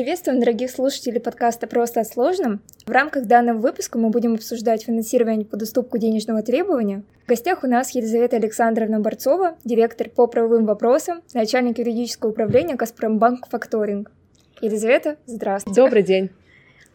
Приветствуем, дорогих слушателей подкаста «Просто о сложном». В рамках данного выпуска мы будем обсуждать финансирование по доступку денежного требования. В гостях у нас Елизавета Александровна Борцова, директор по правовым вопросам, начальник юридического управления «Газпромбанк Факторинг». Елизавета, здравствуйте. Добрый день.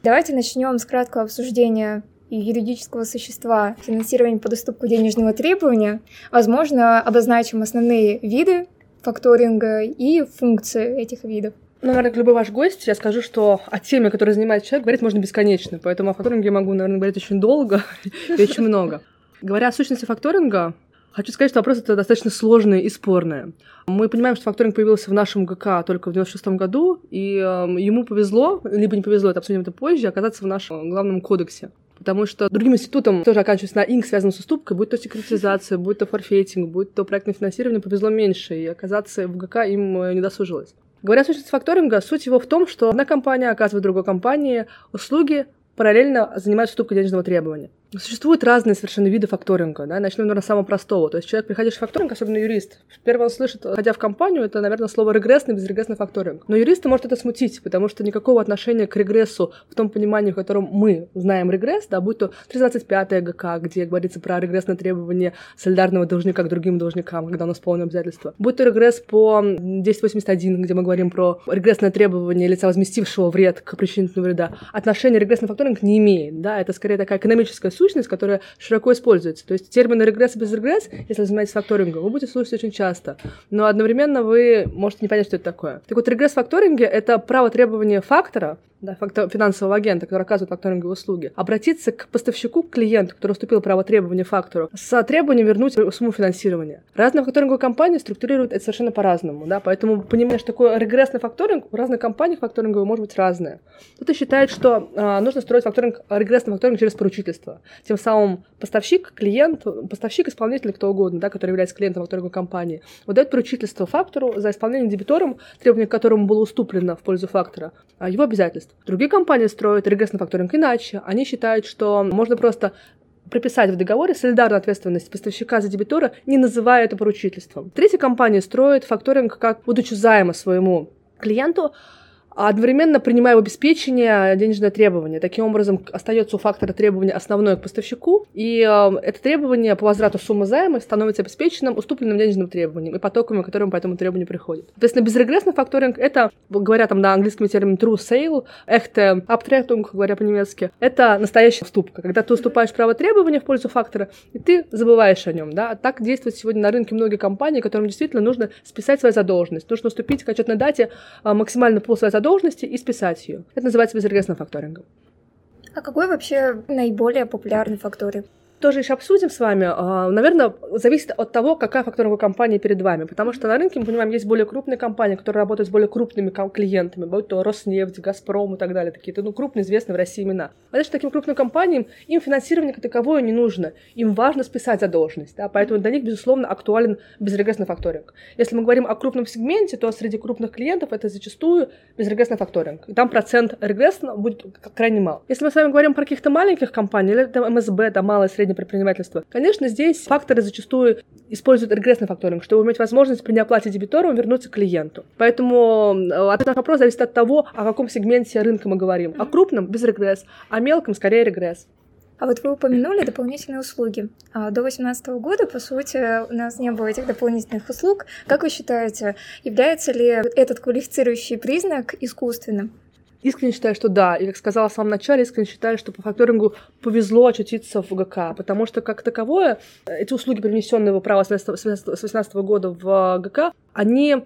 Давайте начнем с краткого обсуждения юридического существа финансирования по доступку денежного требования. Возможно, обозначим основные виды факторинга и функции этих видов. Ну, наверное, как любой ваш гость, я скажу, что о теме, которой занимается человек, говорить можно бесконечно. Поэтому о факторинге я могу, наверное, говорить очень долго и очень много. Говоря о сущности факторинга, Хочу сказать, что вопрос это достаточно сложный и спорный. Мы понимаем, что факторинг появился в нашем ГК только в 96 году, и э, ему повезло, либо не повезло, это обсудим это позже, оказаться в нашем главном кодексе. Потому что другим институтам тоже оканчивается на инк, связанным с уступкой, будь то секретизация, будь то форфейтинг, будь то проектное финансирование, повезло меньше, и оказаться в ГК им э, не досужилось. Говоря о сущности факторинга, суть его в том, что одна компания оказывает другой компании услуги, параллельно занимается уступкой денежного требования. Существуют разные совершенно виды факторинга. Да? Начнем, наверное, с самого простого. То есть человек, приходишь в факторинг, особенно юрист, первое он слышит, ходя в компанию, это, наверное, слово регрессный, безрегрессный факторинг. Но юриста может это смутить, потому что никакого отношения к регрессу в том понимании, в котором мы знаем регресс, да, будь то 325 ГК, где говорится про регрессное требование солидарного должника к другим должникам, когда он исполнил обязательства, будь то регресс по 1081, где мы говорим про регрессное требование лица, возместившего вред к причинительному вреда, отношения регрессный факторинг не имеет. Да? Это скорее такая экономическая сущность, которая широко используется. То есть термины регресс и безрегресс, если вы занимаетесь факторингом, вы будете слушать очень часто. Но одновременно вы можете не понять, что это такое. Так вот, регресс в факторинге — это право требования фактора, да, фактор, финансового агента, который оказывает факторинговые услуги, обратиться к поставщику, к клиенту, который уступил право требования фактору, с требованием вернуть сумму финансирования. Разные факторинговые компании структурируют это совершенно по-разному, да, поэтому понимание, что такое регрессный факторинг, у разных компаний факторинговые может быть разное. Кто-то считает, что а, нужно строить факторинг, регрессный факторинг через поручительство. Тем самым поставщик, клиент, поставщик, исполнитель, кто угодно, да, который является клиентом факторинговой компании, выдает поручительство фактору за исполнение дебитором, требование к которому было уступлено в пользу фактора, а, его обязательств. Другие компании строят регрессный факторинг иначе. Они считают, что можно просто прописать в договоре солидарную ответственность поставщика за дебитора, не называя это поручительством. Третья компания строит факторинг как будучи займа своему клиенту, а одновременно принимая в обеспечение денежное требование. Таким образом, остается у фактора требования основное к поставщику, и э, это требование по возврату суммы займа становится обеспеченным уступленным денежным требованием и потоками, которые по этому требованию приходят. Соответственно, безрегрессный факторинг — это, говоря там на английском термине true sale, echte Abtretung, говоря по-немецки, это настоящая уступка, когда ты уступаешь право требования в пользу фактора, и ты забываешь о нем. Да? А так действуют сегодня на рынке многие компании, которым действительно нужно списать свою задолженность, нужно уступить к отчетной дате а, максимально пол своей задолженности, задолженности и списать ее. Это называется безрегрессным факторингом. А какой вообще наиболее популярный факторинг? Тоже еще обсудим с вами. А, Наверное, зависит от того, какая факторинговая компания перед вами. Потому что на рынке, мы понимаем, есть более крупные компании, которые работают с более крупными клиентами, будь то Роснефть, Газпром и так далее. Такие-то, ну, крупные, известные в России имена. А дальше таким крупным компаниям им финансирование как таковое не нужно. Им важно списать задолженность. Да? Поэтому для них, безусловно, актуален безрегрессный факторинг. Если мы говорим о крупном сегменте, то среди крупных клиентов это зачастую безрегрессный факторинг. И там процент регресса будет крайне мал. Если мы с вами говорим про каких-то маленьких компаний, или это МСБ, да, малое и среднее предпринимательства. Конечно, здесь факторы зачастую используют регрессный факторинг, чтобы иметь возможность при неоплате дебитором вернуться к клиенту. Поэтому э, ответ на вопрос зависит от того, о каком сегменте рынка мы говорим. О крупном — без регресс, о мелком — скорее регресс. А вот вы упомянули дополнительные услуги. А до 2018 года, по сути, у нас не было этих дополнительных услуг. Как вы считаете, является ли этот квалифицирующий признак искусственным? Искренне считаю, что да. И, как сказала в самом начале, искренне считаю, что по факторингу повезло очутиться в ГК, потому что, как таковое, эти услуги, привнесенные в право с 2018 года в ГК, они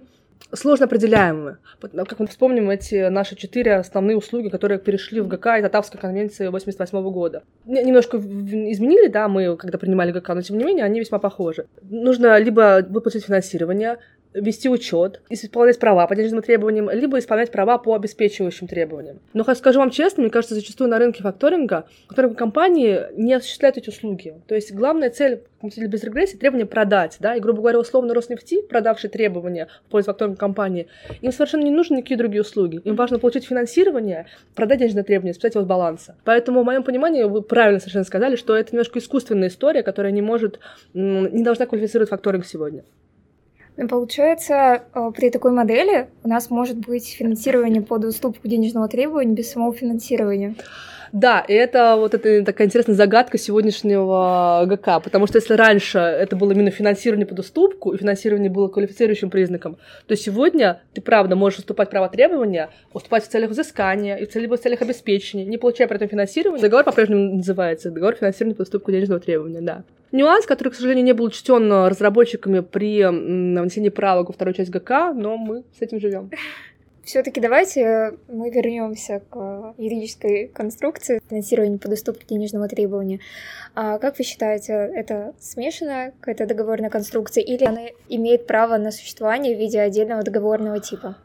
сложно определяемые. Как мы вспомним эти наши четыре основные услуги, которые перешли в ГК из Атавской конвенции 88 года. Немножко изменили, да, мы когда принимали ГК, но тем не менее они весьма похожи. Нужно либо выплатить финансирование, вести учет, исполнять права по денежным требованиям, либо исполнять права по обеспечивающим требованиям. Но скажу вам честно, мне кажется, зачастую на рынке факторинга, факторинговые компании не осуществляют эти услуги. То есть главная цель для без регрессии требования продать, да, и, грубо говоря, условно Роснефти, продавший требования в пользу факторинговой компании, им совершенно не нужны никакие другие услуги. Им важно получить финансирование, продать денежные требования, списать его с баланса. Поэтому, в моем понимании, вы правильно совершенно сказали, что это немножко искусственная история, которая не может, не должна квалифицировать факторинг сегодня. Получается, э, при такой модели у нас может быть финансирование под уступку денежного требования без самого финансирования. Да, и это вот это такая интересная загадка сегодняшнего ГК, потому что если раньше это было именно финансирование под уступку, и финансирование было квалифицирующим признаком, то сегодня ты, правда, можешь уступать право требования, уступать в целях взыскания и в целях, в целях обеспечения, не получая при этом финансирование. Договор по-прежнему называется договор финансирования под уступку денежного требования, да. Нюанс, который, к сожалению, не был учтен разработчиками при внесении правок во вторую часть ГК, но мы с этим живем. Все-таки давайте мы вернемся к юридической конструкции финансирования по доступу денежного требования. А как вы считаете, это смешанная какая-то договорная конструкция или она имеет право на существование в виде отдельного договорного типа?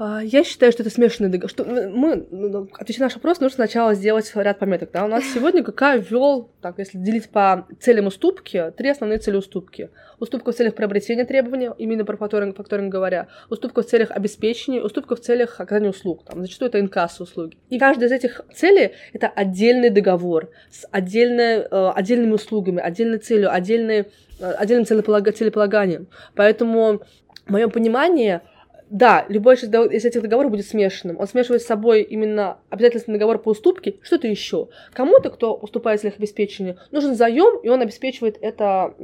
А, я считаю, что это смешанный договор. Что мы, ну, ну, отвечая на наш вопрос, нужно сначала сделать ряд пометок. Да? У нас сегодня ГК ввел, так, если делить по целям уступки, три основные цели уступки. Уступка в целях приобретения требований, именно про факторинг, факторинг говоря, уступка в целях обеспечения, уступка в целях оказания услуг. Там, зачастую это инкасс услуги. И каждая из этих целей — это отдельный договор с отдельной, э, отдельными услугами, отдельной целью, отдельной, э, отдельным целеполаганием. Поэтому в моем понимании — да, любой из этих договоров будет смешанным. Он смешивает с собой именно обязательный договор по уступке, что-то еще. Кому-то, кто уступает обеспечению, нужен заем, и он обеспечивает это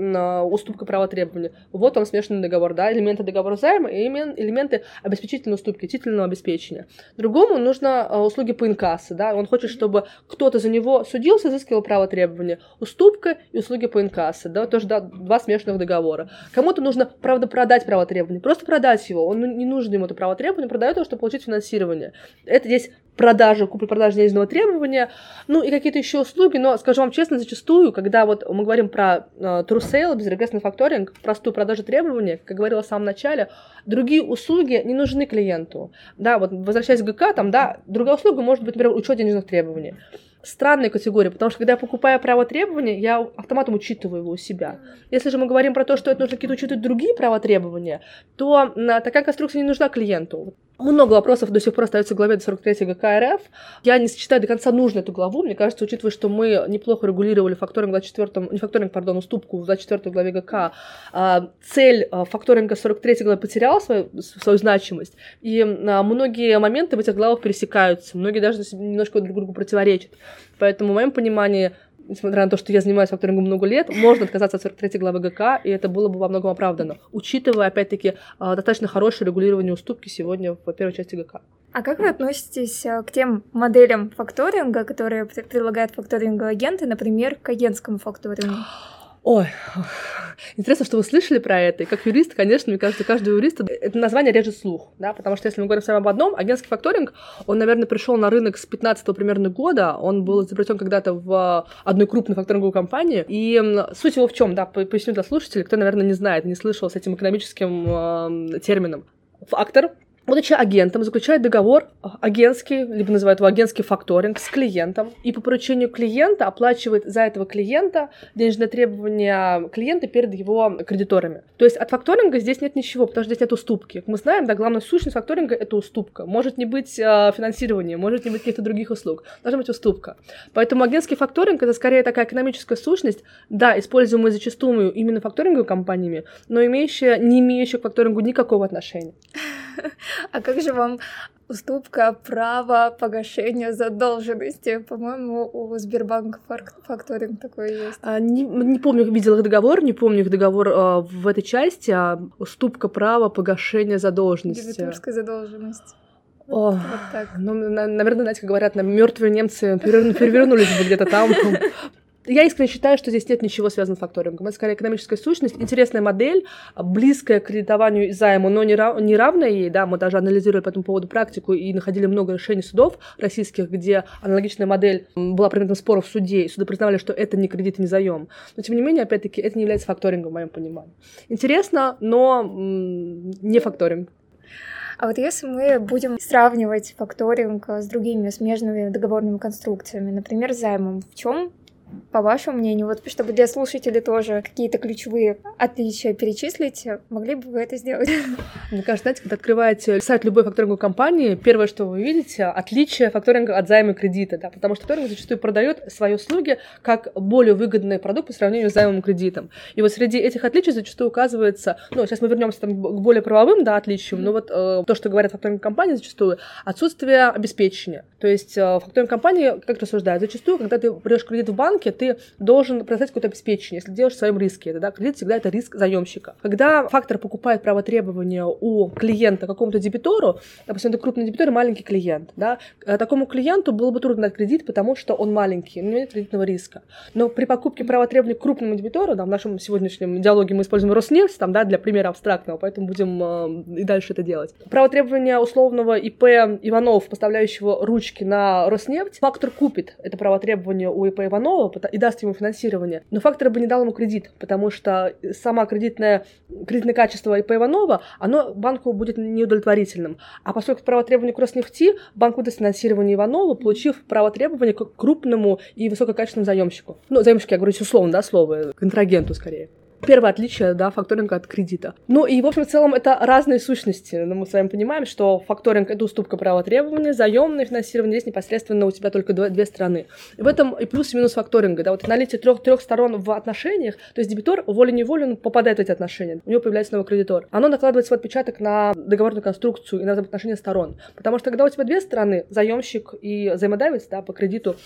уступкой права требования. Вот он смешанный договор, да, элементы договора займа и элементы обеспечительной уступки, титульного обеспечения. Другому нужно а, услуги по инкассу, да, он хочет, чтобы кто-то за него судился, изыскивал право требования. Уступка и услуги по инкассу, да, тоже да, два смешанных договора. Кому-то нужно, правда, продать право требования, просто продать его, он не нужно ему это право требования, продает его, чтобы получить финансирование. Это здесь продажа, купли-продажи денежного требования, ну и какие-то еще услуги, но, скажу вам честно, зачастую, когда вот мы говорим про э, true sale, безрегрессный факторинг, простую продажу требования, как говорила в самом начале, другие услуги не нужны клиенту. Да, вот возвращаясь к ГК, там, да, другая услуга может быть, например, учет денежных требований странная категория, потому что когда я покупаю право требования, я автоматом учитываю его у себя. Если же мы говорим про то, что это нужно какие-то учитывать другие права требования, то такая конструкция не нужна клиенту. Много вопросов до сих пор остается в главе 43 ГК РФ. Я не считаю до конца нужной эту главу. Мне кажется, учитывая, что мы неплохо регулировали факторинг 24, не факторинг, пардон, уступку в 24 главе ГК, а, цель а, факторинга 43 главы потеряла свою, свою значимость. И а, многие моменты в этих главах пересекаются. Многие даже немножко друг другу противоречат. Поэтому, в моем понимании, несмотря на то, что я занимаюсь факторингом много лет, можно отказаться от 43 главы ГК, и это было бы во многом оправдано, учитывая, опять-таки, а, достаточно хорошее регулирование уступки сегодня в первой части ГК. А как вы относитесь а, к тем моделям факторинга, которые предлагают факторинговые агенты, например, к агентскому факторингу? Ой, интересно, что вы слышали про это. И как юрист, конечно, мне кажется, каждый юрист это название режет слух, да, потому что если мы говорим с вами об одном, агентский факторинг, он, наверное, пришел на рынок с 15 примерно года, он был изобретен когда-то в одной крупной факторинговой компании, и суть его в чем, да, поясню для слушателей, кто, наверное, не знает, не слышал с этим экономическим э, термином. Фактор будучи агентом, заключает договор агентский, либо называют его агентский факторинг с клиентом, и по поручению клиента оплачивает за этого клиента денежные требования клиента перед его кредиторами. То есть от факторинга здесь нет ничего, потому что здесь нет уступки. Как мы знаем, да, главная сущность факторинга — это уступка. Может не быть э, финансирования, может не быть каких-то других услуг. Должна быть уступка. Поэтому агентский факторинг — это скорее такая экономическая сущность, да, используемая зачастую именно факторинговыми компаниями, но имеющая, не имеющая к факторингу никакого отношения. А как же вам уступка права погашения задолженности? По-моему, у Сбербанка факторинг такой есть. А, не, не помню, видел их договор, не помню их договор а, в этой части, а уступка права погашения задолженности. Дебиторская задолженность. О, вот так. Ну, наверное, знаете, как говорят, на мертвые немцы перевернулись бы где-то там я искренне считаю, что здесь нет ничего связанного с факторингом. Это скорее экономическая сущность, интересная модель, близкая к кредитованию и займу, но не, рав, не равная ей. Да, мы даже анализировали по этому поводу практику и находили много решений судов российских, где аналогичная модель была предметом споров в суде, и суды признавали, что это не кредит и не заем. Но, тем не менее, опять-таки, это не является факторингом, в моем понимании. Интересно, но не факторинг. А вот если мы будем сравнивать факторинг с другими смежными договорными конструкциями, например, займом, в чем по вашему мнению, вот чтобы для слушателей тоже какие-то ключевые отличия перечислить, могли бы вы это сделать? Мне кажется, знаете, когда открываете сайт любой факторинговой компании, первое, что вы видите, отличие факторинга от займа кредита, да, потому что факторинг зачастую продает свои услуги как более выгодный продукт по сравнению с займом кредитом. И вот среди этих отличий зачастую указывается, ну, сейчас мы вернемся там к более правовым, да, отличиям, но вот э, то, что говорят факторинговые компании зачастую, отсутствие обеспечения. То есть э, факторинговые компании как рассуждают? Зачастую, когда ты берешь кредит в банке, ты должен предоставить какое-то обеспечение, если делаешь в своем риске. Это, да, кредит всегда это риск заемщика. Когда фактор покупает право требования у клиента какому-то дебитору, допустим, это крупный дебитор и маленький клиент, да, э, такому клиенту было бы трудно дать кредит, потому что он маленький, у него нет кредитного риска. Но при покупке права требования крупному дебитору, да, в нашем сегодняшнем диалоге мы используем Роснефть, там, да, для примера абстрактного, поэтому будем э, и дальше это делать. Право требования условного ИП Иванов, поставляющего ручки на Роснефть, фактор купит это право требования у ИП Иванова и даст ему финансирование. Но фактор бы не дал ему кредит, потому что сама кредитная, кредитное качество ИП Иванова, оно банку будет неудовлетворительным. А поскольку право требования к Роснефти, банк выдаст финансирование Иванова, получив право требования к крупному и высококачественному заемщику. Ну, заемщик, я говорю условно, да, слово, контрагенту скорее. Первое отличие, да, факторинга от кредита. Ну и, в общем, в целом это разные сущности. Но мы с вами понимаем, что факторинг — это уступка права требования, заемное финансирование здесь непосредственно у тебя только две стороны. И в этом и плюс и минус факторинга. Да, вот наличие трех, трех сторон в отношениях, то есть дебитор волей-неволей попадает в эти отношения, у него появляется новый кредитор. Оно накладывает свой отпечаток на договорную конструкцию и на отношения сторон. Потому что когда у тебя две стороны, заемщик и взаимодавец да, по кредиту,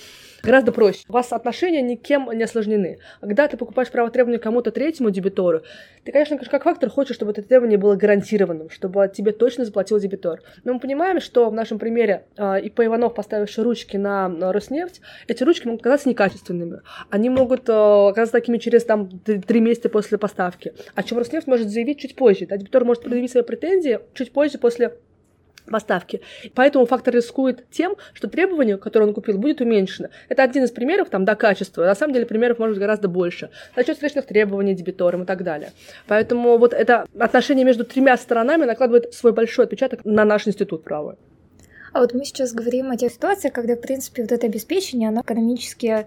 гораздо проще. У вас отношения никем не осложнены. А когда ты покупаешь право требования кому-то третьему дебитору, ты, конечно, как фактор хочешь, чтобы это требование было гарантированным, чтобы тебе точно заплатил дебитор. Но мы понимаем, что в нашем примере э, ИП Иванов, поставивший ручки на, Роснефть, эти ручки могут оказаться некачественными. Они могут э, оказаться такими через там, три месяца после поставки. А чем Роснефть может заявить чуть позже. Да? Дебитор может предъявить свои претензии чуть позже после поставки. Поэтому фактор рискует тем, что требование, которое он купил, будет уменьшено. Это один из примеров, там, до качества. На самом деле примеров может быть гораздо больше. За счет встречных требований дебиторам и так далее. Поэтому вот это отношение между тремя сторонами накладывает свой большой отпечаток на наш институт права. А вот мы сейчас говорим о тех ситуациях, когда, в принципе, вот это обеспечение, оно экономически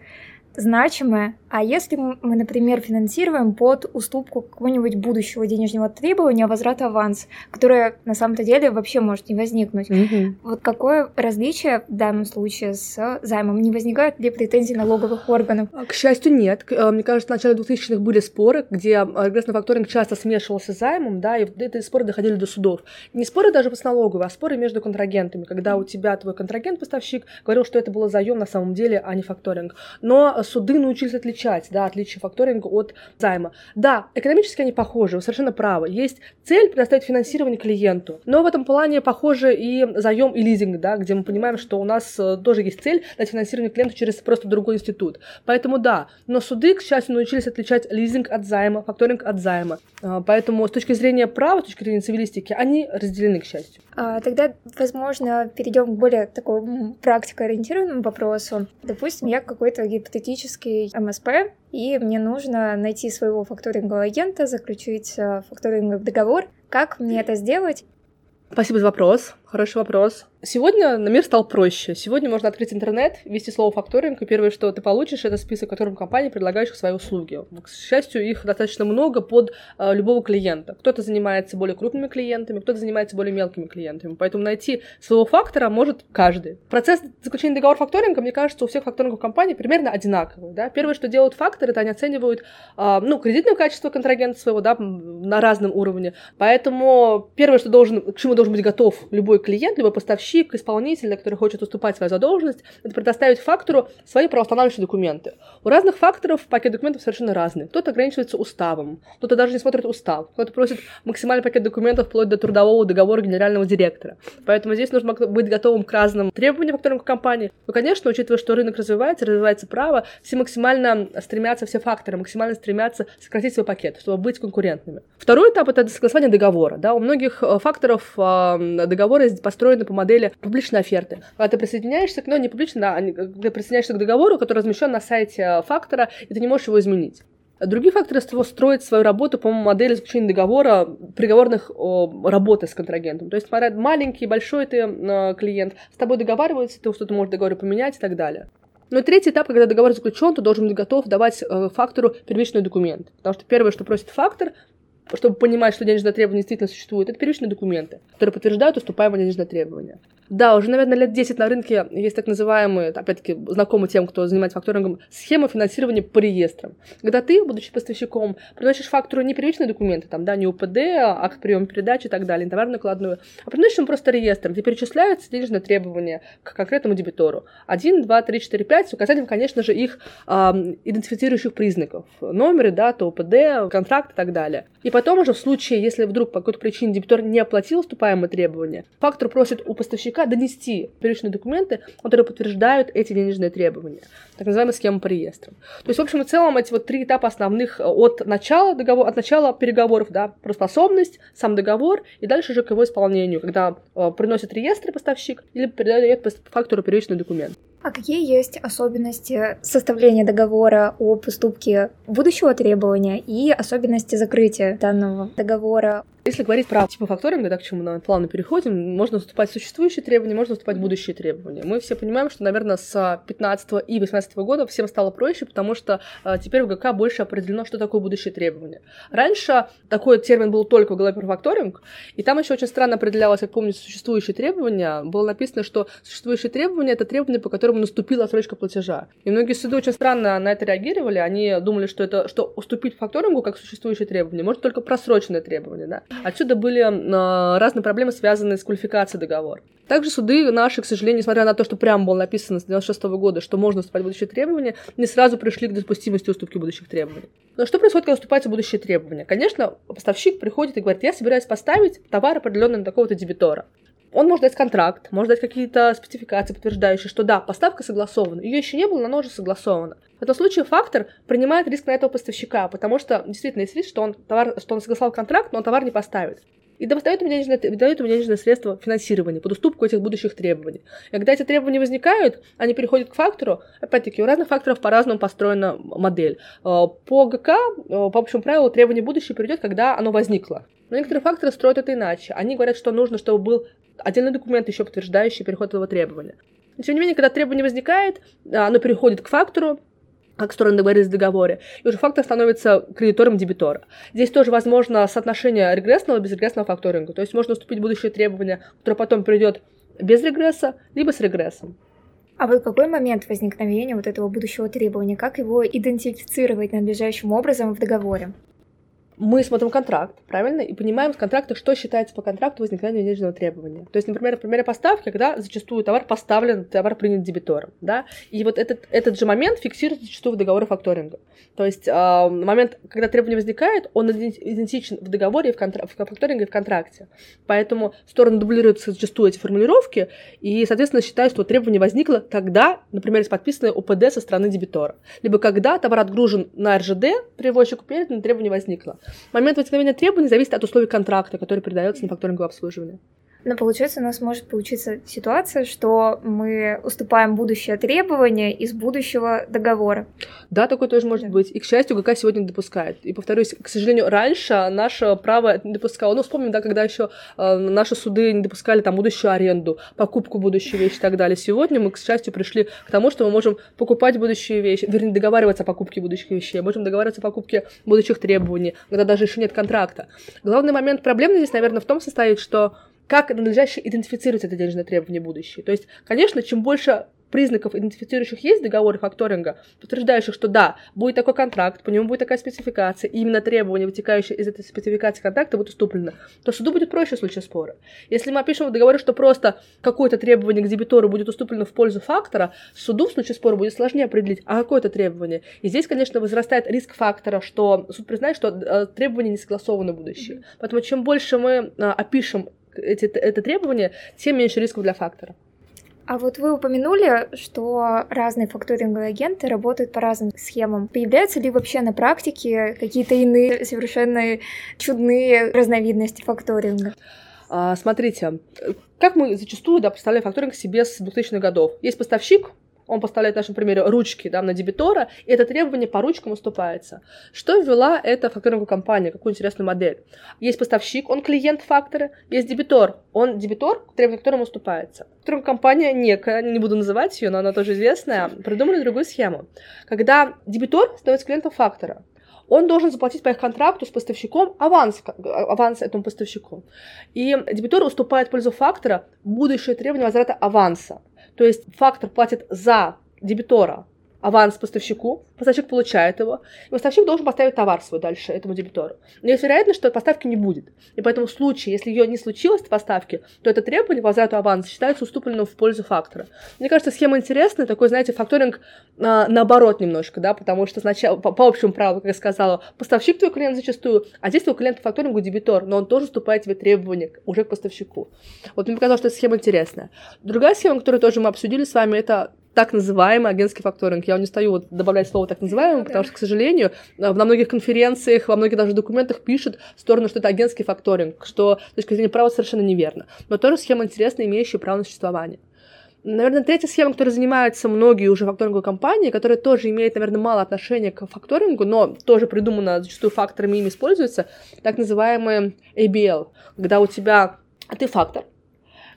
значимое. А если мы, например, финансируем под уступку какого-нибудь будущего денежного требования возврата аванс, которое на самом-то деле вообще может не возникнуть. Mm-hmm. Вот какое различие в данном случае с займом? Не возникают ли претензии налоговых органов? А, к счастью, нет. Э, мне кажется, в начале 2000-х были споры, где регрессный факторинг часто смешивался с займом, да, и эти споры доходили до судов. Не споры даже с налоговой, а споры между контрагентами, когда у тебя твой контрагент-поставщик говорил, что это было заем на самом деле, а не факторинг. Но суды научились отличать, да, отличие факторинга от займа. Да, экономически они похожи, вы совершенно правы. Есть цель предоставить финансирование клиенту, но в этом плане похоже и заем и лизинг, да, где мы понимаем, что у нас э, тоже есть цель дать финансирование клиенту через просто другой институт. Поэтому да, но суды, к счастью, научились отличать лизинг от займа, факторинг от займа. А, поэтому с точки зрения права, с точки зрения цивилистики, они разделены, к счастью. А, тогда, возможно, перейдем к более такому практикоориентированному вопросу. Допустим, я какой-то гипотетический МСП, и мне нужно найти своего факторингового агента, заключить э, факторинговый договор. Как мне это сделать? Спасибо за вопрос. Хороший вопрос. Сегодня на мир стал проще. Сегодня можно открыть интернет, ввести слово факторинг, и первое, что ты получишь, это список которым компаний, предлагающих свои услуги. К счастью, их достаточно много под э, любого клиента. Кто-то занимается более крупными клиентами, кто-то занимается более мелкими клиентами. Поэтому найти своего фактора может каждый. Процесс заключения договора факторинга, мне кажется, у всех факторинговых компаний примерно одинаковый. Да? Первое, что делают факторы, это они оценивают э, ну, кредитное качество контрагента своего да, на разном уровне. Поэтому первое, что должен, к чему должен быть готов любой клиент, либо поставщик, исполнитель, который хочет уступать свою задолженность, это предоставить фактору свои правоустанавливающие документы. У разных факторов пакет документов совершенно разный. Кто-то ограничивается уставом, кто-то даже не смотрит устав, кто-то просит максимальный пакет документов вплоть до трудового договора генерального директора. Поэтому здесь нужно быть готовым к разным требованиям факторинговой компании. Ну, конечно, учитывая, что рынок развивается, развивается право, все максимально стремятся, все факторы максимально стремятся сократить свой пакет, чтобы быть конкурентными. Второй этап — это согласование договора. Да? У многих э, факторов э, договоры построены по модели публичной оферты. Когда ты присоединяешься к, ну, не публично, а ты присоединяешься к договору, который размещен на сайте фактора, и ты не можешь его изменить. Другие факторы строят свою работу по модели заключения договора, приговорных о, работы с контрагентом. То есть, маленький, большой ты э, клиент, с тобой договаривается, ты что-то можешь договор поменять и так далее. Ну и третий этап, когда договор заключен, ты должен быть готов давать э, фактору первичный документ. Потому что первое, что просит фактор, чтобы понимать, что денежное требование действительно существует, это первичные документы, которые подтверждают уступаемое денежное требование. Да, уже, наверное, лет 10 на рынке есть так называемые, опять-таки, знакомы тем, кто занимается факторингом, схема финансирования по реестрам. Когда ты, будучи поставщиком, приносишь фактору не первичные документы, там, да, не УПД, акт приема передачи и так далее, не накладную, а приносишь им просто реестр, где перечисляются денежные требования к конкретному дебитору. 1, 2, 3, 4, 5 с указанием, конечно же, их э, идентифицирующих признаков. Номеры, дата, УПД, контракт и так далее. И потом уже в случае, если вдруг по какой-то причине дебитор не оплатил уступаемые требования, фактор просит у поставщика должника донести первичные документы, которые подтверждают эти денежные требования, так называемая схема по реестрам. То есть, в общем и целом, эти вот три этапа основных э, от начала, договор, от начала переговоров, да, про способность, сам договор, и дальше уже к его исполнению, когда э, приносит реестры поставщик или передает по фактору первичный документ. А какие есть особенности составления договора о поступке будущего требования и особенности закрытия данного договора? Если говорить про типы факторинга, да, к чему мы плавно переходим, можно уступать существующие требования, можно уступать будущие требования. Мы все понимаем, что, наверное, с 15 и 18 года всем стало проще, потому что э, теперь в ГК больше определено, что такое будущее требование. Раньше такой термин был только в голове про факторинг, и там еще очень странно определялось, как помните, существующие требования. Было написано, что существующие требования — это требования, по которым наступила отсрочка платежа. И многие суды очень странно на это реагировали. Они думали, что это что уступить факторингу как существующее требование может только просроченное требование. Да? Отсюда были э, разные проблемы, связанные с квалификацией договора. Также суды наши, к сожалению, несмотря на то, что прямо было написано с 96 года, что можно уступать будущие требования, не сразу пришли к допустимости уступки будущих требований. Но что происходит, когда уступаются будущие требования? Конечно, поставщик приходит и говорит, я собираюсь поставить товар определенный на такого-то дебитора. Он может дать контракт, может дать какие-то спецификации, подтверждающие, что да, поставка согласована. Ее еще не было, но она уже согласована. В этом случае фактор принимает риск на этого поставщика, потому что действительно есть риск, что он, товар, что он согласовал контракт, но он товар не поставит. И дает ему, денежное, дает ему денежное средство финансирования под уступку этих будущих требований. И когда эти требования возникают, они переходят к фактору. Опять-таки, у разных факторов по-разному построена модель. Э, по ГК, э, по общему правилу, требование будущее придет, когда оно возникло. Но некоторые факторы строят это иначе. Они говорят, что нужно, чтобы был отдельный документ, еще подтверждающий переход этого требования. Но, тем не менее, когда требование возникает, оно переходит к фактору, как стороны договорились в договоре, и уже фактор становится кредитором дебитора. Здесь тоже возможно соотношение регрессного и безрегрессного факторинга, то есть можно уступить будущее требование, которое потом придет без регресса, либо с регрессом. А вот какой момент возникновения вот этого будущего требования? Как его идентифицировать надлежащим образом в договоре? Мы смотрим контракт, правильно, и понимаем с контракта, что считается по контракту возникновением денежного требования. То есть, например, в примере поставки, когда зачастую товар поставлен, товар принят дебитором, да, и вот этот, этот же момент фиксируется зачастую в договоре факторинга. То есть, э, момент, когда требование возникает, он идентичен в договоре, в, контра- в факторинге и в контракте. Поэтому стороны дублируются зачастую эти формулировки, и, соответственно, считают, что требование возникло тогда, например, есть подписанное ОПД со стороны дебитора, либо когда товар отгружен на РЖД, перевозчику передано, требование возникло. Момент возникновения требований зависит от условий контракта, который передается на факторинговое обслуживание. Но получается, у нас может получиться ситуация, что мы уступаем будущее требование из будущего договора. Да, такое тоже может да. быть. И, к счастью, ГК сегодня допускает. И, повторюсь, к сожалению, раньше наше право не допускало. Ну, вспомним, да, когда еще э, наши суды не допускали там будущую аренду, покупку будущей вещи и так далее. Сегодня мы, к счастью, пришли к тому, что мы можем покупать будущие вещи, вернее, договариваться о покупке будущих вещей, можем договариваться о покупке будущих требований, когда даже еще нет контракта. Главный момент проблемы здесь, наверное, в том состоит, что как надлежаще идентифицировать это денежное требование будущее. То есть, конечно, чем больше признаков, идентифицирующих есть в договоре факторинга, подтверждающих, что да, будет такой контракт, по нему будет такая спецификация, и именно требования, вытекающие из этой спецификации контракта, будут уступлены, то суду будет проще в случае спора. Если мы опишем в договоре, что просто какое-то требование к дебитору будет уступлено в пользу фактора, суду в случае спора будет сложнее определить, а какое это требование. И здесь, конечно, возрастает риск фактора, что суд признает, что э, требования не согласованы в будущее. Поэтому чем больше мы э, опишем эти, это требование, тем меньше рисков для фактора. А вот вы упомянули, что разные факторинговые агенты работают по разным схемам. Появляются ли вообще на практике какие-то иные совершенно чудные разновидности факторинга? А, смотрите, как мы зачастую да, представляем факторинг себе с 2000-х годов. Есть поставщик, он поставляет в нашем примере ручки да, на дебитора, и это требование по ручкам уступается. Что ввела эта факторинговая компания, какую интересную модель? Есть поставщик, он клиент фактора, есть дебитор, он дебитор, требование которому уступается. факторинговая компания некая, не буду называть ее, но она тоже известная, придумали другую схему. Когда дебитор становится клиентом фактора, он должен заплатить по их контракту с поставщиком аванс, аванс этому поставщику. И дебитор уступает пользу фактора будущее требование возврата аванса. То есть фактор платит за дебитора аванс поставщику, поставщик получает его, и поставщик должен поставить товар свой дальше этому дебитору. Но есть вероятность, что поставки не будет. И поэтому в случае, если ее не случилось, поставки, то это требование по возврату аванса считается уступленным в пользу фактора. Мне кажется, схема интересная, такой, знаете, факторинг а, наоборот немножко, да, потому что сначала, по, по общему правилу, как я сказала, поставщик твой клиент зачастую, а здесь твой клиент по факторингу дебитор, но он тоже уступает тебе требования уже к поставщику. Вот мне показалось, что эта схема интересная. Другая схема, которую тоже мы обсудили с вами, это так называемый агентский факторинг. Я не стою вот добавлять слово так называемый, потому что, к сожалению, на многих конференциях, во многих даже документах пишут в сторону, что это агентский факторинг, что с точки зрения права совершенно неверно. Но тоже схема интересная, имеющая право на существование. Наверное, третья схема, которой занимаются многие уже факторинговые компании, которая тоже имеет, наверное, мало отношения к факторингу, но тоже придумана зачастую факторами ими используется, так называемый ABL, когда у тебя ты фактор,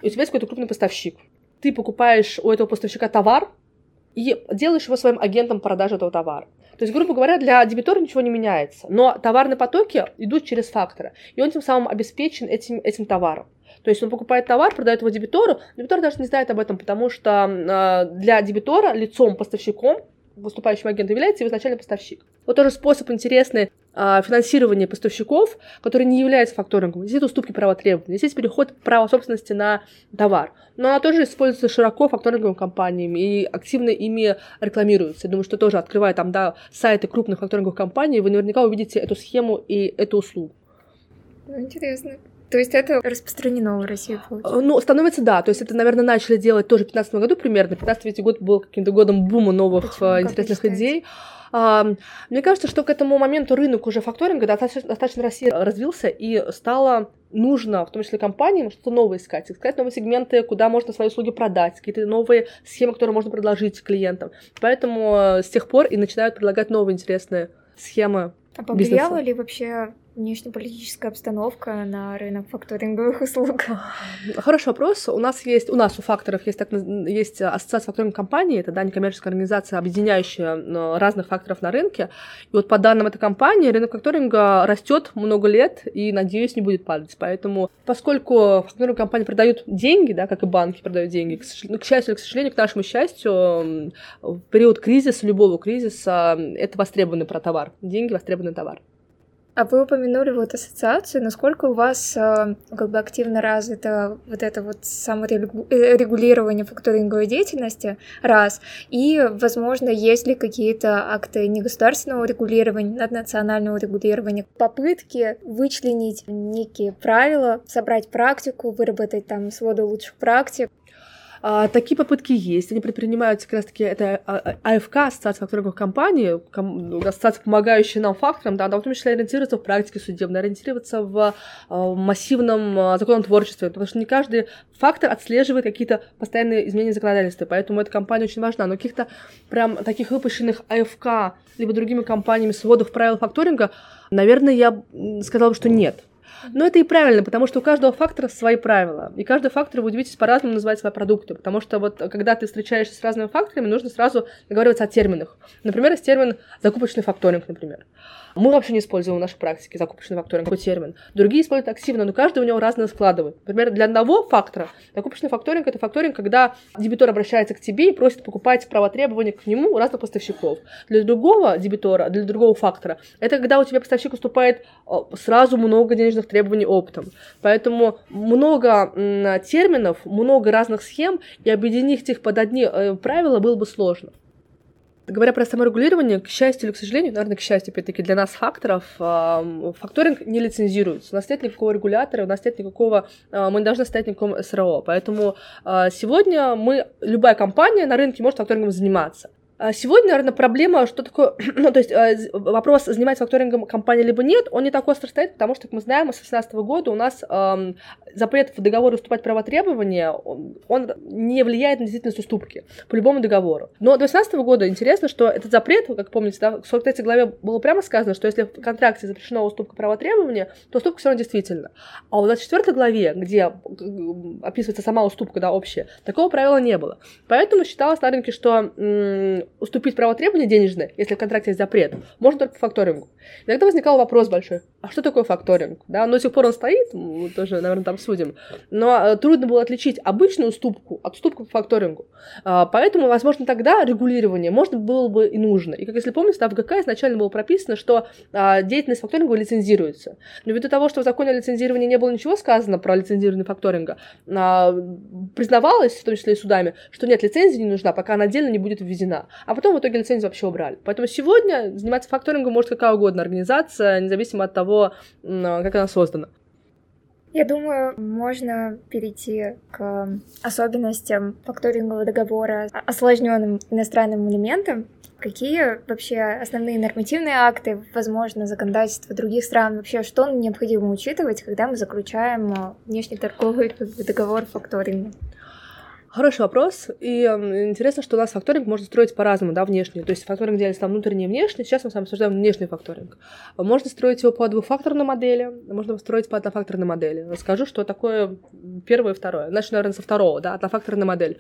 и у тебя есть какой-то крупный поставщик ты покупаешь у этого поставщика товар и делаешь его своим агентом продажи этого товара. То есть, грубо говоря, для дебитора ничего не меняется, но товарные потоки идут через фактора, и он тем самым обеспечен этим, этим товаром. То есть он покупает товар, продает его дебитору, дебитор даже не знает об этом, потому что э, для дебитора лицом, поставщиком выступающим агентом является его изначальный поставщик. Вот тоже способ интересный а, финансирования поставщиков, который не является факторингом. Здесь уступки права требований, здесь переход права собственности на товар. Но она тоже используется широко факторинговыми компаниями и активно ими рекламируется. Я думаю, что тоже открывая там да, сайты крупных факторинговых компаний, вы наверняка увидите эту схему и эту услугу. Ну, интересно. То есть это распространено в России, получается? Ну, становится, да. То есть это, наверное, начали делать тоже в 2015 году примерно. 15 год был каким-то годом бума новых Почему? Э, интересных идей. А, мне кажется, что к этому моменту рынок уже факторинга достаточно, достаточно России развился и стало нужно, в том числе компаниям, что-то новое искать, искать новые сегменты, куда можно свои услуги продать, какие-то новые схемы, которые можно предложить клиентам. Поэтому э, с тех пор и начинают предлагать новые интересные схемы. А повлияло ли вообще внешнеполитическая обстановка на рынок факторинговых услуг? Хороший вопрос. У нас есть, у нас у факторов есть, так, есть ассоциация факторинговых компаний, это да, некоммерческая организация, объединяющая э, разных факторов на рынке. И вот по данным этой компании, рынок факторинга растет много лет и, надеюсь, не будет падать. Поэтому, поскольку факторинговые компании продают деньги, да, как и банки продают деньги, к, ну, счастью или к сожалению, к нашему счастью, в период кризиса, любого кризиса, это востребованный про товар. Деньги — востребованный товар. А вы упомянули вот ассоциацию, насколько у вас э, как бы активно развито вот это вот саморегулирование факторинговой деятельности, раз, и, возможно, есть ли какие-то акты негосударственного регулирования, наднационального регулирования, попытки вычленить некие правила, собрать практику, выработать там своды лучших практик, а, такие попытки есть. Они предпринимаются как раз-таки, это а, а, АФК, Ассоциация факторинговых компаний, ком, ассоциация, помогающая нам факторам, да, она в том числе ориентируется в практике судебной, ориентироваться в а, массивном законном творчестве, потому что не каждый фактор отслеживает какие-то постоянные изменения законодательства, поэтому эта компания очень важна. Но каких-то прям таких выпущенных АФК либо другими компаниями сводов правил факторинга, наверное, я сказала бы, что нет. Но это и правильно, потому что у каждого фактора свои правила. И каждый фактор, вы удивитесь, по-разному называть свои продукты. Потому что вот когда ты встречаешься с разными факторами, нужно сразу договариваться о терминах. Например, есть термин закупочный факторинг, например. Мы вообще не используем в нашей практике закупочный факторинг, такой термин. Другие используют активно, но каждый у него разные складывает. Например, для одного фактора закупочный факторинг — это факторинг, когда дебитор обращается к тебе и просит покупать право требования к нему у разных поставщиков. Для другого дебитора, для другого фактора, это когда у тебя поставщик уступает сразу много денежных требований оптом. Поэтому много терминов, много разных схем, и объединить их под одни э, правила было бы сложно. Говоря про саморегулирование, к счастью или к сожалению, наверное, к счастью, опять-таки, для нас факторов, факторинг не лицензируется. У нас нет никакого регулятора, у нас нет никакого, а, мы не должны стоять никаком СРО. Поэтому а, сегодня мы, любая компания на рынке может факторингом заниматься. А сегодня, наверное, проблема, что такое, ну, то есть э, вопрос, занимается факторингом компания либо нет, он не так остро стоит, потому что, как мы знаем, с 2018 года у нас эм, запрет в договоре уступать права требования, он, он не влияет на действительность уступки по любому договору. Но до 2018 года интересно, что этот запрет, как помните, да, в 43 главе было прямо сказано, что если в контракте запрещена уступка права требования, то уступка все равно действительно. А в 24 главе, где описывается сама уступка, да, общая, такого правила не было. Поэтому считалось на рынке, что уступить право требования денежное, если в контракте есть запрет, можно только по факторингу. И тогда возникал вопрос большой, а что такое факторинг? Да, но до сих пор он стоит, мы тоже, наверное, там судим. Но э, трудно было отличить обычную уступку от уступки по факторингу. А, поэтому, возможно, тогда регулирование можно было бы и нужно. И, как если помните, в ГК изначально было прописано, что а, деятельность факторинга лицензируется. Но ввиду того, что в законе о лицензировании не было ничего сказано про лицензирование факторинга, а, признавалось, в том числе и судами, что нет, лицензии не нужна, пока она отдельно не будет введена. А потом в итоге лицензию вообще убрали. Поэтому сегодня заниматься факторингом может какая угодно организация, независимо от того, как она создана. Я думаю, можно перейти к особенностям факторингового договора, осложненным иностранным элементам. Какие вообще основные нормативные акты, возможно, законодательство других стран, вообще что необходимо учитывать, когда мы заключаем внешнеторговый договор факторинга? Хороший вопрос. И э, интересно, что у нас факторинг можно строить по-разному, да, внешне. То есть факторинг делится там внутренний и внешний. Сейчас мы с вами обсуждаем внешний факторинг. Можно строить его по двухфакторной модели, можно строить по однофакторной модели. Расскажу, что такое первое и второе. Значит, наверное, со второго, да, однофакторная модель.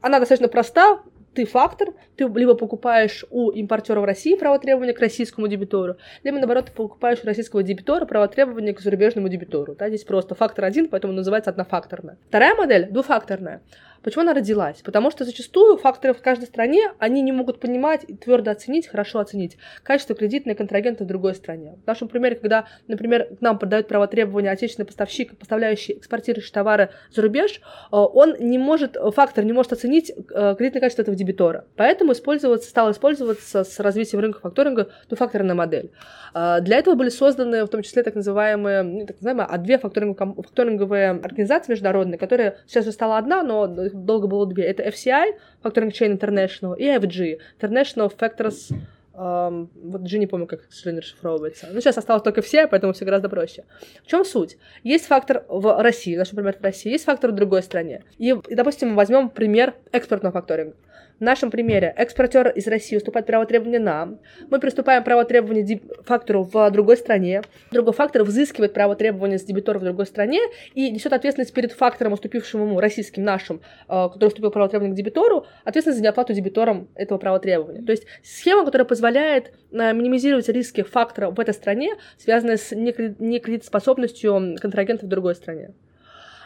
Она достаточно проста, ты фактор, ты либо покупаешь у импортера в России право требования к российскому дебитору, либо, наоборот, ты покупаешь у российского дебитора право требования к зарубежному дебитору. Да, здесь просто фактор один, поэтому называется однофакторная. Вторая модель — двухфакторная. Почему она родилась? Потому что зачастую факторы в каждой стране, они не могут понимать и твердо оценить, хорошо оценить качество кредитной контрагента в другой стране. В нашем примере, когда, например, к нам продают право требования отечественный поставщик, поставляющий, экспортирующий товары за рубеж, э, он не может, фактор не может оценить э, кредитное качество этого дебитора. Поэтому использоваться, стал использоваться с развитием рынка факторинга двухфакторная модель. Э, для этого были созданы в том числе так называемые, не так называемые, а две факторинговые организации международные, которые сейчас уже стала одна, но долго было две. Это FCI, Factoring Chain International, и FG, International Factors Um, вот G не помню, как, к расшифровывается. Ну, сейчас осталось только все, поэтому все гораздо проще. В чем суть? Есть фактор в России, наш пример в России, есть фактор в другой стране. И, и допустим, возьмем пример экспортного факторинга. В нашем примере экспортер из России уступает право требования нам. Мы приступаем право требования фактору в другой стране. Другой фактор взыскивает право требования с дебитора в другой стране и несет ответственность перед фактором, уступившим ему, российским нашим, э, который уступил право требования к дебитору, ответственность за неоплату дебитором этого права требования. То есть схема, которая позволяет э, минимизировать риски фактора в этой стране, связанные с некредитоспособностью контрагента в другой стране.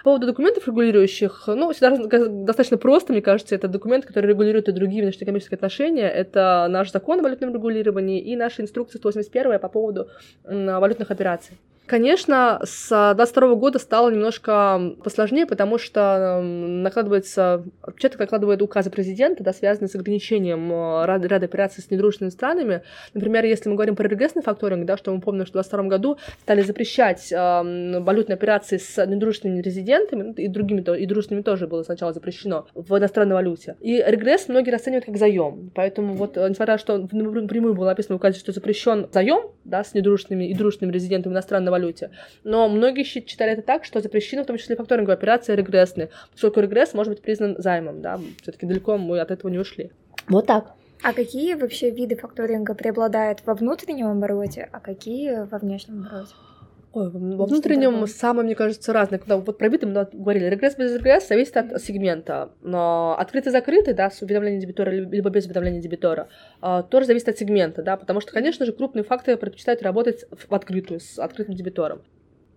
По поводу документов регулирующих, ну, всегда достаточно просто, мне кажется, это документ, который регулирует и другие внешнеэкономические отношения. Это наш закон о валютном регулировании и наша инструкция 181 по поводу валютных операций. Конечно, с 22 года стало немножко посложнее, потому что накладывается, отпечаток накладывает указы президента, да, связанные с ограничением э, ряда, ряда операций с недружественными странами. Например, если мы говорим про регрессный факторинг, да, что мы помним, что в 22 году стали запрещать э, валютные операции с недружественными резидентами, и другими, и дружественными тоже было сначала запрещено в иностранной валюте. И регресс многие расценивают как заем. Поэтому вот, э, несмотря на то, что напрямую было написано в указе, что запрещен заем да, с недружественными и дружественными резидентами иностранной валюте. Но многие считали это так, что запрещены в том числе факторинговые операции регрессные, поскольку регресс может быть признан займом, да, все-таки далеко мы от этого не ушли. Вот так. А какие вообще виды факторинга преобладают во внутреннем обороте, а какие во внешнем обороте? Ой, во внутреннем самое, мне кажется, разное. Когда вот про виды мы говорили, регресс без регресса зависит от сегмента. Но открытый-закрытый, да, с уведомлением дебитора, либо без уведомления дебитора, а, тоже зависит от сегмента, да, потому что, конечно же, крупные факторы предпочитают работать в открытую, с открытым дебитором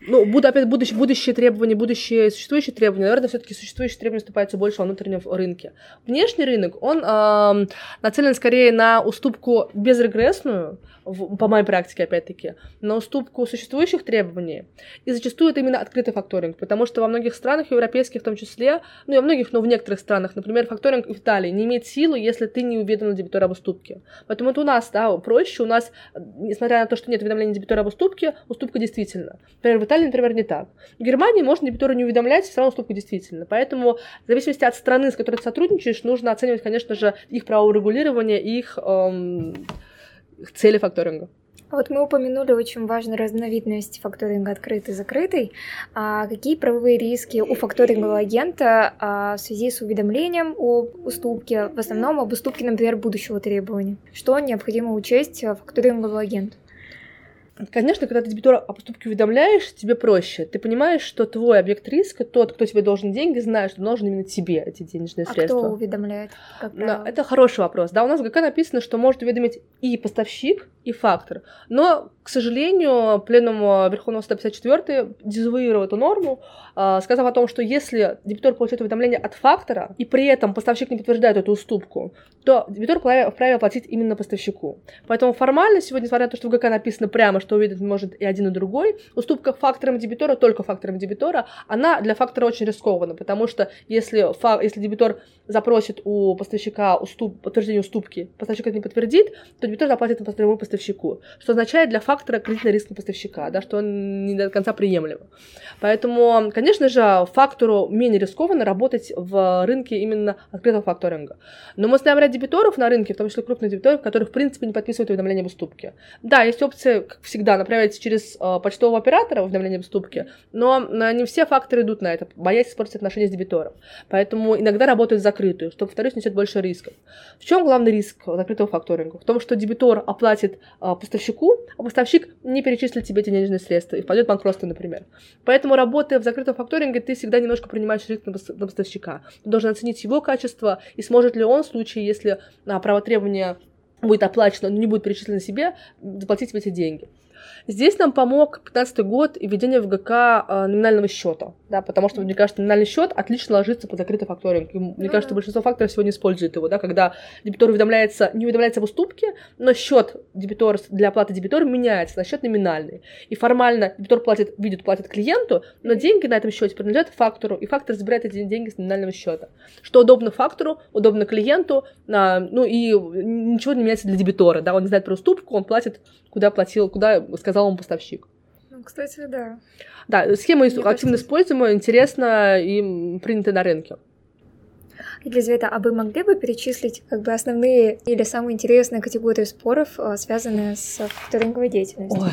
ну, буду, опять будущие, будущие требования, будущие существующие требования, наверное, все-таки существующие требования вступаются больше во внутреннем рынке. Внешний рынок, он э, нацелен скорее на уступку безрегрессную, в, по моей практике, опять-таки, на уступку существующих требований. И зачастую это именно открытый факторинг, потому что во многих странах, европейских в том числе, ну и во многих, но в некоторых странах, например, факторинг в Италии не имеет силы, если ты не уведомлен дебитора об уступке. Поэтому это у нас, да, проще, у нас, несмотря на то, что нет уведомления дебитора об уступке, уступка действительно. Например, в Италии Италии, например, не так. В Германии можно дебитору не уведомлять, все равно уступка действительно. Поэтому в зависимости от страны, с которой ты сотрудничаешь, нужно оценивать, конечно же, их право регулирования, их эм, цели факторинга. А вот мы упомянули очень важную разновидность факторинга открытый и закрытый. А какие правовые риски у факторингового агента а, в связи с уведомлением о уступке, в основном об уступке, например, будущего требования? Что необходимо учесть факторинговому агенту? Конечно, когда ты дебитора о поступке уведомляешь, тебе проще. Ты понимаешь, что твой объект риска, тот, кто тебе должен деньги, знает, что должен именно тебе эти денежные а средства. кто уведомляет? Да, это хороший вопрос. Да, у нас в ГК написано, что может уведомить и поставщик, и фактор. Но, к сожалению, пленум Верховного 154 дезавуировал эту норму, а, сказав о том, что если дебитор получает уведомление от фактора, и при этом поставщик не подтверждает эту уступку, то дебитор вправе оплатить именно поставщику. Поэтому формально сегодня, несмотря на то, что в ГК написано прямо, что увидеть может и один, и другой, уступка фактором дебитора, только фактором дебитора, она для фактора очень рискована, потому что если, если дебитор запросит у поставщика уступ, подтверждение уступки, поставщик это не подтвердит, то дебитор заплатит напрямую поставщику, что означает для фактора кредитный риск на поставщика, да, что он не до конца приемлем. Поэтому, конечно же, фактору менее рискованно работать в рынке именно открытого факторинга. Но мы знаем ряд дебиторов на рынке, в том числе крупных дебиторов, которые, в принципе, не подписывают уведомления об уступке. Да, есть опция, как всегда, направить через э, почтового оператора уведомление об уступке, но не все факторы идут на это, боясь испортить отношения с дебитором. Поэтому иногда работают за закрытую, что, повторюсь, несет больше рисков. В чем главный риск закрытого факторинга? В том, что дебитор оплатит а, поставщику, а поставщик не перечислит тебе эти денежные средства и впадет в банкротство, например. Поэтому, работая в закрытом факторинге, ты всегда немножко принимаешь риск на поставщика. Ты должен оценить его качество и сможет ли он в случае, если а, право требования будет оплачено, но не будет перечислено себе, заплатить тебе эти деньги. Здесь нам помог 15 год и введение в ГК э, номинального счета, да, потому что, мне кажется, номинальный счет отлично ложится под закрытый факторинг. И, мне кажется, большинство факторов сегодня используют его, да, когда дебитор уведомляется, не уведомляется об уступке, но счет дебитора для оплаты дебитора меняется на счет номинальный. И формально дебитор платит, видит, платит клиенту, но деньги на этом счете принадлежат фактору, и фактор забирает эти деньги с номинального счета. Что удобно фактору, удобно клиенту, а, ну и ничего не меняется для дебитора, да, он не знает про уступку, он платит, куда платил, куда сказал ему поставщик. Ну, кстати, да. Да, схема Мне активно используемая, интересна и принята на рынке. Елизавета, а вы могли бы перечислить как бы основные или самые интересные категории споров, а, связанные с факторинговой деятельностью? Ой,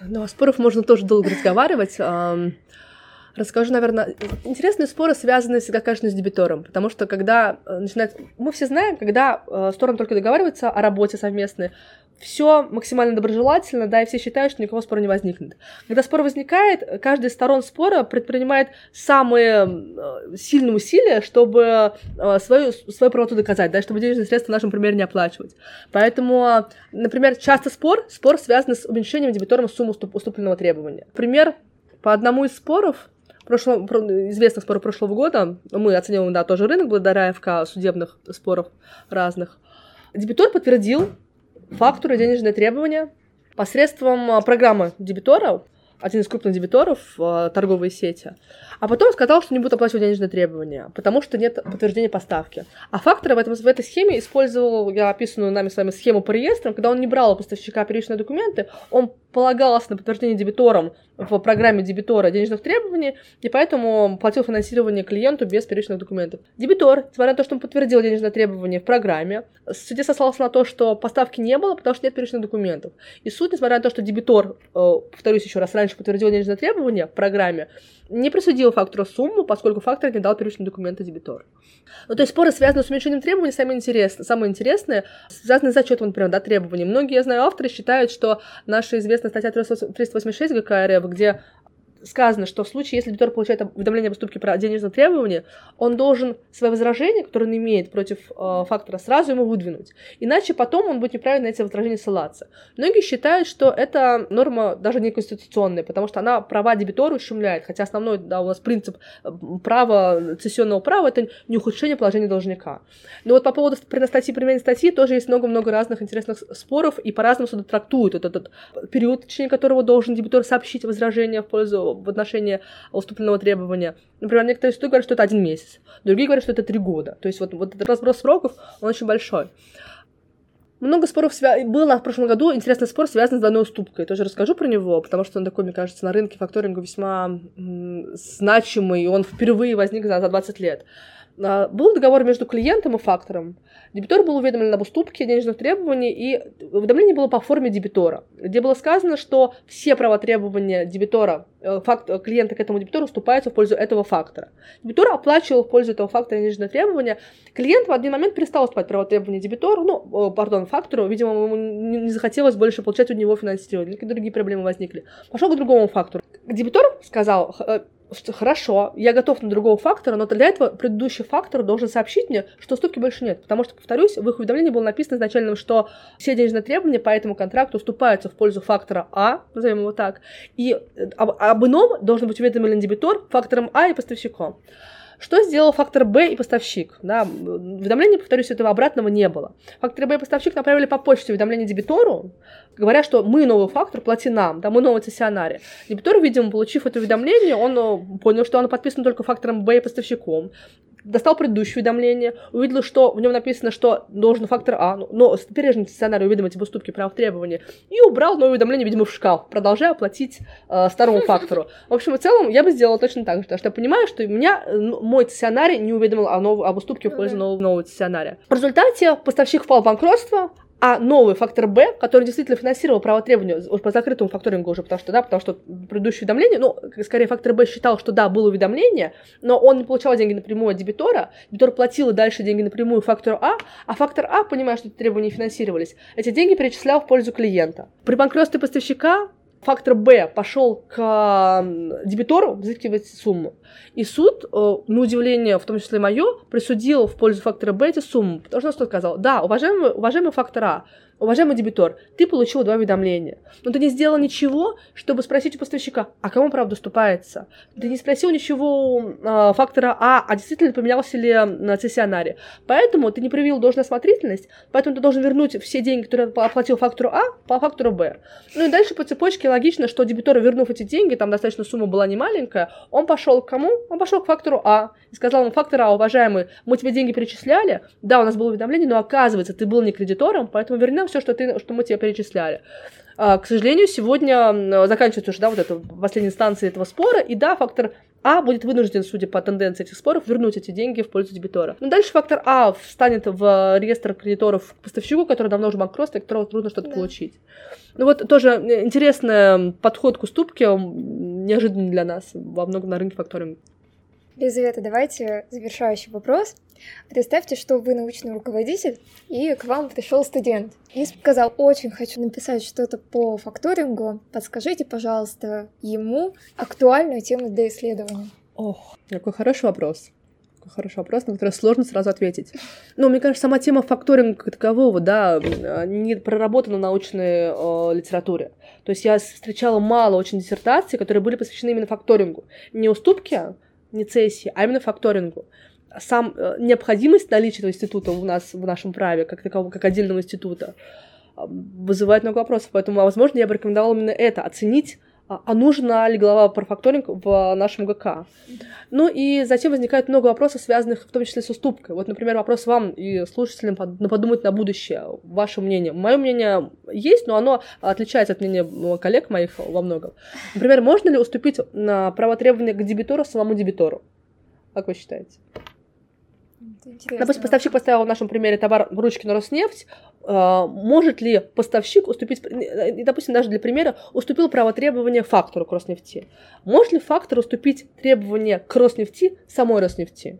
ну, о споров можно тоже долго разговаривать. Расскажу, наверное, интересные споры связаны всегда, конечно, с дебитором, потому что когда э, начинает... Мы все знаем, когда э, стороны только договариваются о работе совместной, все максимально доброжелательно, да, и все считают, что никакого спора не возникнет. Когда спор возникает, каждая из сторон спора предпринимает самые э, сильные усилия, чтобы э, свою, свою правоту доказать, да, чтобы денежные средства в нашем примере не оплачивать. Поэтому, например, часто спор, спор связан с уменьшением дебитором суммы уступленного требования. Пример по одному из споров, прошлого, известных споров прошлого года, мы оцениваем, да, тоже рынок благодаря ФК судебных споров разных, дебитор подтвердил фактуры, денежные требования посредством а, программы дебитора, один из крупных дебиторов в торговой сети, а потом сказал, что не будет оплачивать денежные требования, потому что нет подтверждения поставки. А факторы в, этом, в этой схеме использовал я описанную нами с вами схему по реестрам, когда он не брал у поставщика первичные документы, он полагался на подтверждение дебитором в программе дебитора денежных требований, и поэтому платил финансирование клиенту без первичных документов. Дебитор, несмотря на то, что он подтвердил денежное требование в программе, суде сослался на то, что поставки не было, потому что нет первичных документов. И суд, несмотря на то, что дебитор, э, повторюсь еще раз, раньше подтвердил денежное требование в программе, не присудил фактору сумму, поскольку фактор не дал первичные документы дебитору. Ну, то есть споры, связанные с уменьшением требований, самые интересные, самые интересные, связаны с зачетом, например, да, требований. Многие, я знаю, авторы считают, что наша известная статья 386 ГК РФ, где сказано, что в случае, если дебитор получает уведомление об уступке про денежное требование, он должен свои возражения, которые он имеет против э, фактора, сразу ему выдвинуть. Иначе потом он будет неправильно на эти возражения ссылаться. Многие считают, что эта норма даже не конституционная, потому что она права дебитора ущемляет, хотя основной да, у нас принцип права, цессионного права — это не ухудшение положения должника. Но вот по поводу статьи, применения статьи тоже есть много-много разных интересных споров, и по-разному суды трактуют этот, этот период, в течение которого должен дебитор сообщить возражение в пользу в отношении уступленного требования. Например, некоторые суды говорят, что это один месяц, другие говорят, что это три года. То есть вот, вот этот разброс сроков, он очень большой. Много споров свя... было в прошлом году. Интересный спор связан с двойной уступкой. Тоже расскажу про него, потому что он такой, мне кажется, на рынке факторинга весьма значимый, он впервые возник за, за 20 лет. А, был договор между клиентом и фактором. Дебитор был уведомлен об уступке денежных требований, и уведомление было по форме дебитора, где было сказано, что все права требования дебитора, э, факт, э, клиента к этому дебитору уступаются в пользу этого фактора. Дебитор оплачивал в пользу этого фактора денежные требования. Клиент в один момент перестал уступать права требования дебитору, ну, пардон, фактору, видимо, ему не захотелось больше получать у него финансирование, какие-то другие проблемы возникли. Пошел к другому фактору. Дебитор сказал, э, хорошо, я готов на другого фактора, но для этого предыдущий фактор должен сообщить мне, что уступки больше нет. Потому что, повторюсь, в их уведомлении было написано изначально, что все денежные требования по этому контракту уступаются в пользу фактора А, назовем его так, и об, об ином должен быть уведомлен дебитор фактором А и поставщиком. Что сделал фактор Б и поставщик? Да, уведомления, повторюсь, этого обратного не было. Фактор Б и поставщик направили по почте уведомление дебитору, говоря, что мы новый фактор, плати нам, да, мы новый цессионаре. Дебитор, видимо, получив это уведомление, он э, понял, что оно подписано только фактором Б и поставщиком достал предыдущее уведомление, увидел, что в нем написано, что должен фактор А, ну, но теперь же сценарий уведомить об уступке прав требования, и убрал новое уведомление, видимо, в шкаф, продолжая платить э, старому фактору. В общем и целом, я бы сделала точно так же, потому что я понимаю, что меня ну, мой цессионарий не уведомил о нов... об уступке в пользу нового, нового цессионария. В результате поставщик впал в банкротство, а новый фактор Б, который действительно финансировал право требования по закрытому факторингу уже, потому что, да, потому что предыдущее уведомление, ну, скорее, фактор Б считал, что да, было уведомление, но он не получал деньги напрямую от дебитора, дебитор платил и дальше деньги напрямую фактору А, а фактор А, понимая, что требования финансировались, эти деньги перечислял в пользу клиента. При банкротстве поставщика фактор Б пошел к дебитору взыскивать сумму. И суд, э, на удивление, в том числе мое, присудил в пользу фактора Б эти суммы. Потому что что сказал? Да, уважаемый, уважаемый фактор А, уважаемый дебитор, ты получил два уведомления, но ты не сделал ничего, чтобы спросить у поставщика, а кому правда уступается? Ты не спросил ничего э, фактора А, а действительно поменялся ли на цессионаре. Поэтому ты не проявил должную осмотрительность, поэтому ты должен вернуть все деньги, которые оплатил фактору А, по фактору Б. Ну и дальше по цепочке логично, что дебитор, вернув эти деньги, там достаточно сумма была не маленькая, он пошел к кому? Он пошел к фактору А и сказал ему, фактор А, уважаемый, мы тебе деньги перечисляли, да, у нас было уведомление, но оказывается, ты был не кредитором, поэтому вернем все, что, ты, что мы тебе перечисляли. А, к сожалению, сегодня заканчивается уже, да, вот эта последняя инстанция этого спора, и да, фактор а будет вынужден, судя по тенденции этих споров, вернуть эти деньги в пользу дебитора. Но дальше фактор А встанет в реестр кредиторов к поставщику, который давно уже банкротство, и которого трудно что-то да. получить. Ну вот тоже интересный подход к уступке, неожиданный для нас во многом на рынке факторинга. Елизавета, давайте завершающий вопрос. Представьте, что вы научный руководитель, и к вам пришел студент и сказал, очень хочу написать что-то по факторингу, подскажите, пожалуйста, ему актуальную тему для исследования. Ох, какой хороший вопрос. Какой хороший вопрос, на который сложно сразу ответить. Ну, мне кажется, сама тема факторинга как такового, да, не проработана в научной э, литературе. То есть я встречала мало очень диссертаций, которые были посвящены именно факторингу. Не уступки, не цессии, а именно факторингу. Сам э, необходимость наличия этого института у нас в нашем праве, как такового, как отдельного института, вызывает много вопросов. Поэтому, возможно, я бы рекомендовала именно это, оценить а, а нужна ли глава про факторинг в нашем ГК. Ну и затем возникает много вопросов, связанных в том числе с уступкой. Вот, например, вопрос вам и слушателям подумать на будущее, ваше мнение. Мое мнение есть, но оно отличается от мнения коллег моих во многом. Например, можно ли уступить на право требования к дебитору самому дебитору? Как вы считаете? Допустим, поставщик поставил в нашем примере товар в ручки на Роснефть. Э, может ли поставщик уступить, допустим, даже для примера, уступил право требования фактору к Роснефти? Может ли фактор уступить требования к Роснефти самой Роснефти?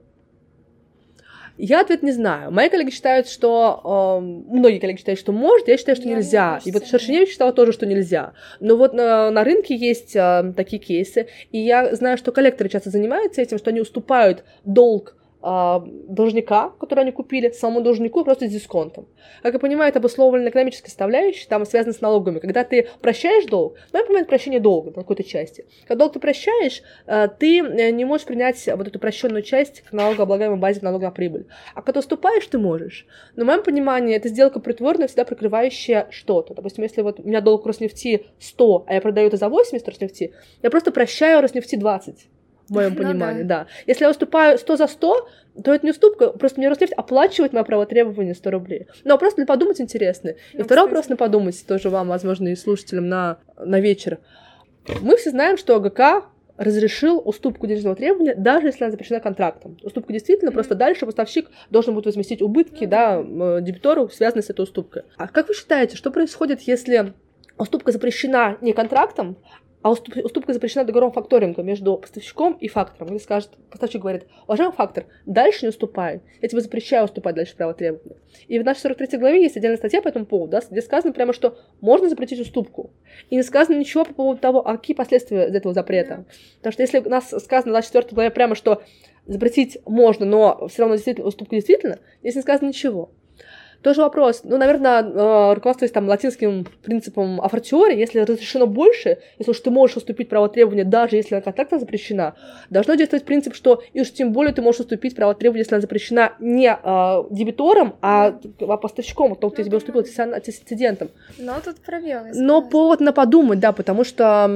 Я ответ не знаю. Мои коллеги считают, что... Э, многие коллеги считают, что может, я считаю, что я нельзя. И вот Шершеневич считала тоже, что нельзя. Но вот на, на рынке есть э, такие кейсы, и я знаю, что коллекторы часто занимаются этим, что они уступают долг а, должника, который они купили, самому должнику просто с дисконтом. Как я понимаю, это обусловлено экономической составляющей, там связано с налогами. Когда ты прощаешь долг, ну, я понимаю, прощение долга на какой-то части. Когда долг ты прощаешь, а, ты э, не можешь принять вот эту прощенную часть к налогооблагаемой базе налога на прибыль. А когда уступаешь, ты можешь. Но в моем понимании, это сделка притворная, всегда прикрывающая что-то. Допустим, если вот у меня долг Роснефти 100, а я продаю это за 80 Роснефти, я просто прощаю Роснефти 20 в моем ну, понимании, да. да. Если я уступаю 100 за 100, то это не уступка, просто мне Роснефть оплачивает мое право требования 100 рублей. Но просто для подумать интересно. И ну, второй вопрос на подумать тоже вам, возможно, и слушателям на, на вечер. Мы все знаем, что АГК разрешил уступку денежного требования, даже если она запрещена контрактом. Уступка действительно, mm-hmm. просто дальше поставщик должен будет возместить убытки, mm-hmm. да, дебитору, связанные с этой уступкой. А как вы считаете, что происходит, если уступка запрещена не контрактом, а уступка запрещена договором факторинга между поставщиком и фактором. Или скажет, поставщик говорит, уважаемый фактор, дальше не уступай, я тебе запрещаю уступать дальше право требования. И в нашей 43 главе есть отдельная статья по этому поводу, да, где сказано прямо, что можно запретить уступку. И не сказано ничего по поводу того, а какие последствия этого запрета. Потому что если у нас сказано в 24 главе прямо, что запретить можно, но все равно действительно, уступка действительно, здесь не сказано ничего. Тоже вопрос. Ну, наверное, э, руководствуясь там латинским принципом афортиори, если разрешено больше, если уж ты можешь уступить право требования, даже если она контактно запрещена, должно действовать принцип, что и уж тем более ты можешь уступить право требования, если она запрещена не э, дебитором, а, а поставщиком, кто тебе уступил антисцидентом. Но тут пробел. Но повод на подумать, да, потому что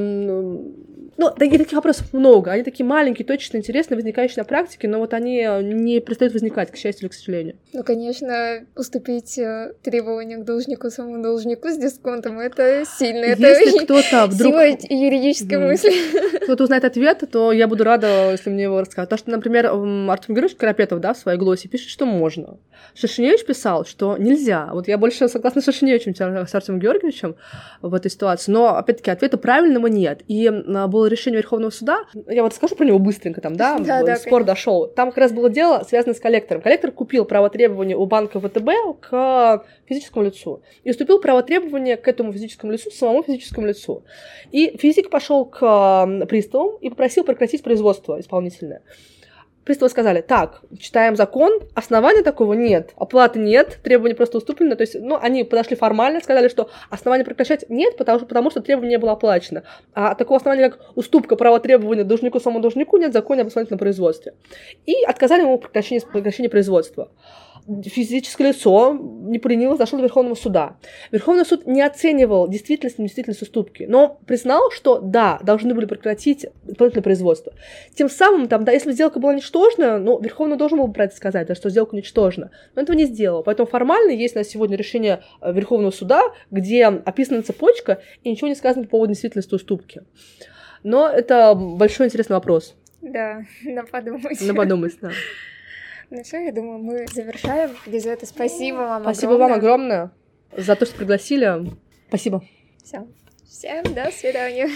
ну, таких, таких вопросов много. Они такие маленькие, точно интересные, возникающие на практике, но вот они не перестают возникать, к счастью или к сожалению. Ну, конечно, уступить э, требования к должнику, самому должнику с дисконтом, это сильно. Если это кто-то вдруг... Сила юридической мысли. Кто-то узнает ответ, то я буду рада, если мне его расскажут. То, что, например, Артем Георгиевич Карапетов, да, в своей глосе пишет, что можно. Шашиневич писал, что нельзя. Вот я больше согласна с Шашиневичем, чем с Артемом Георгиевичем в этой ситуации. Но, опять-таки, ответа правильного нет. И было решение Верховного суда, я вот скажу про него быстренько, там, да, да, да спор дошел. Там как раз было дело, связанное с коллектором. Коллектор купил право требования у банка ВТБ к физическому лицу и уступил право требования к этому физическому лицу, самому физическому лицу. И физик пошел к приставам и попросил прекратить производство исполнительное. Приставы сказали, так, читаем закон, основания такого нет, оплаты нет, требования просто уступлены. То есть, ну, они подошли формально, сказали, что основания прекращать нет, потому что, потому что требование было оплачено. А такого основания, как уступка права требования должнику самому должнику, нет в законе об исполнительном производстве. И отказали ему в прекращении, прекращении производства физическое лицо не приняло, зашел до Верховного суда. Верховный суд не оценивал действительность и недействительность уступки, но признал, что да, должны были прекратить исполнительное производство. Тем самым, там, да, если сделка была ничтожна, ну, Верховный должен был про это сказать, да, что сделка ничтожна, но этого не сделал. Поэтому формально есть на сегодня решение э, Верховного суда, где описана цепочка, и ничего не сказано по поводу действительности уступки. Но это большой интересный вопрос. Да, на подумать. На подумать, да. Ну все, я думаю, мы завершаем. Лизавета, спасибо вам Спасибо огромное. вам огромное за то, что пригласили. Спасибо. Все. Всем до свидания.